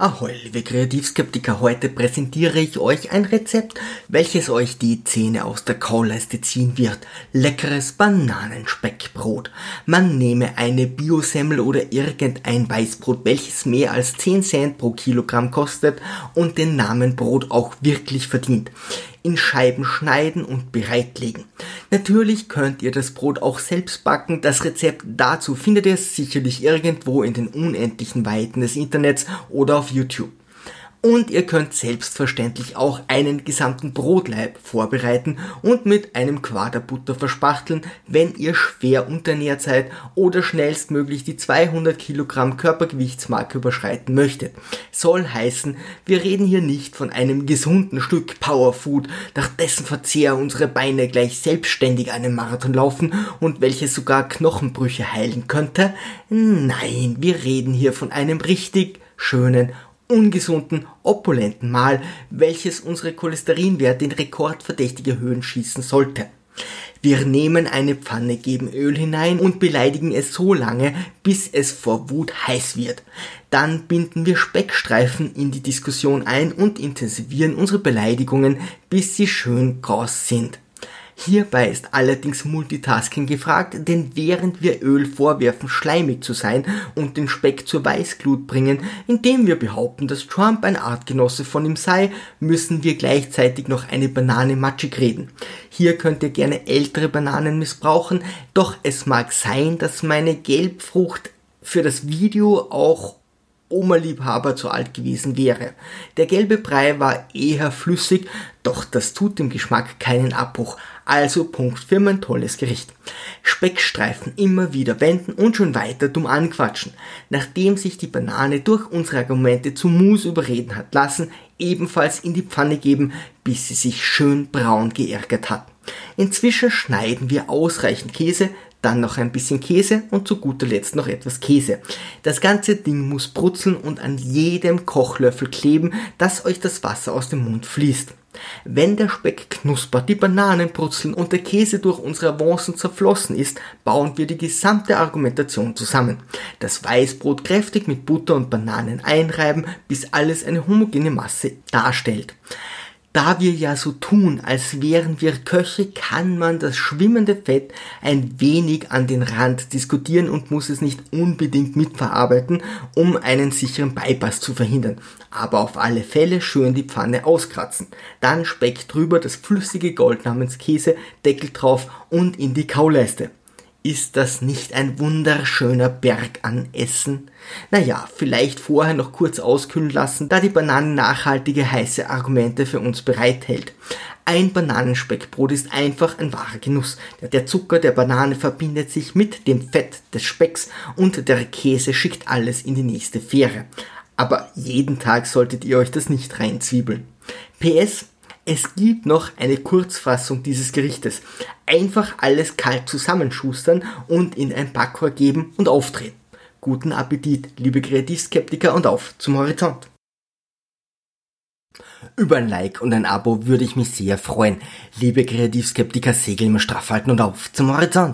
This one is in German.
Ahoi, liebe Kreativskeptiker, heute präsentiere ich euch ein Rezept, welches euch die Zähne aus der Kauleiste ziehen wird. Leckeres Bananenspeckbrot. Man nehme eine Biosemmel oder irgendein Weißbrot, welches mehr als 10 Cent pro Kilogramm kostet und den Namen Brot auch wirklich verdient in Scheiben schneiden und bereitlegen. Natürlich könnt ihr das Brot auch selbst backen. Das Rezept dazu findet ihr sicherlich irgendwo in den unendlichen Weiten des Internets oder auf YouTube. Und ihr könnt selbstverständlich auch einen gesamten Brotleib vorbereiten und mit einem Quaderbutter verspachteln, wenn ihr schwer unternährt seid oder schnellstmöglich die 200 Kilogramm Körpergewichtsmarke überschreiten möchtet. Soll heißen, wir reden hier nicht von einem gesunden Stück Powerfood, nach dessen Verzehr unsere Beine gleich selbstständig einen Marathon laufen und welches sogar Knochenbrüche heilen könnte. Nein, wir reden hier von einem richtig schönen ungesunden, opulenten Mahl, welches unsere Cholesterinwerte in rekordverdächtige Höhen schießen sollte. Wir nehmen eine Pfanne, geben Öl hinein und beleidigen es so lange, bis es vor Wut heiß wird. Dann binden wir Speckstreifen in die Diskussion ein und intensivieren unsere Beleidigungen, bis sie schön kross sind. Hierbei ist allerdings Multitasking gefragt, denn während wir Öl vorwerfen, schleimig zu sein und den Speck zur Weißglut bringen, indem wir behaupten, dass Trump ein Artgenosse von ihm sei, müssen wir gleichzeitig noch eine Banane matschig reden. Hier könnt ihr gerne ältere Bananen missbrauchen, doch es mag sein, dass meine Gelbfrucht für das Video auch Oma-Liebhaber zu alt gewesen wäre. Der gelbe Brei war eher flüssig, doch das tut dem Geschmack keinen Abbruch. Also Punkt für mein tolles Gericht. Speckstreifen immer wieder wenden und schon weiter dumm anquatschen. Nachdem sich die Banane durch unsere Argumente zu Mus überreden hat lassen, ebenfalls in die Pfanne geben, bis sie sich schön braun geärgert hat. Inzwischen schneiden wir ausreichend Käse, dann noch ein bisschen Käse und zu guter Letzt noch etwas Käse. Das ganze Ding muss brutzeln und an jedem Kochlöffel kleben, dass euch das Wasser aus dem Mund fließt. Wenn der Speck knuspert, die Bananen brutzeln und der Käse durch unsere Avancen zerflossen ist, bauen wir die gesamte Argumentation zusammen. Das Weißbrot kräftig mit Butter und Bananen einreiben, bis alles eine homogene Masse darstellt. Da wir ja so tun, als wären wir Köche, kann man das schwimmende Fett ein wenig an den Rand diskutieren und muss es nicht unbedingt mitverarbeiten, um einen sicheren Bypass zu verhindern. Aber auf alle Fälle schön die Pfanne auskratzen. Dann Speck drüber, das flüssige Gold namens Käse, Deckel drauf und in die Kauleiste. Ist das nicht ein wunderschöner Berg an Essen? Naja, vielleicht vorher noch kurz auskühlen lassen, da die Banane nachhaltige heiße Argumente für uns bereithält. Ein Bananenspeckbrot ist einfach ein wahrer Genuss. Der Zucker der Banane verbindet sich mit dem Fett des Specks und der Käse schickt alles in die nächste Fähre. Aber jeden Tag solltet ihr euch das nicht reinzwiebeln. PS, es gibt noch eine Kurzfassung dieses Gerichtes. Einfach alles kalt zusammenschustern und in ein Backrohr geben und aufdrehen. Guten Appetit, liebe Kreativskeptiker und auf zum Horizont. Über ein Like und ein Abo würde ich mich sehr freuen. Liebe Kreativskeptiker, Segel immer straff halten und auf zum Horizont.